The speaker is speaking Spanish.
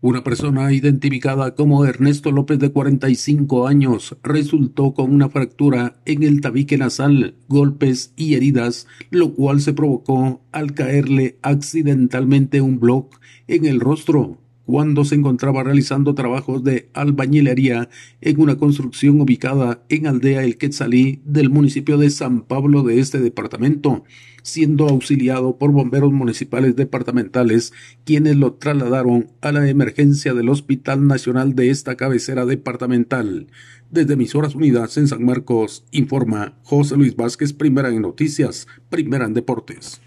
Una persona identificada como Ernesto López de 45 años resultó con una fractura en el tabique nasal, golpes y heridas, lo cual se provocó al caerle accidentalmente un bloc en el rostro cuando se encontraba realizando trabajos de albañilería en una construcción ubicada en Aldea El Quetzalí del municipio de San Pablo de este departamento, siendo auxiliado por bomberos municipales departamentales, quienes lo trasladaron a la emergencia del Hospital Nacional de esta cabecera departamental. Desde Emisoras Unidas en San Marcos, informa José Luis Vázquez, primera en noticias, primera en deportes.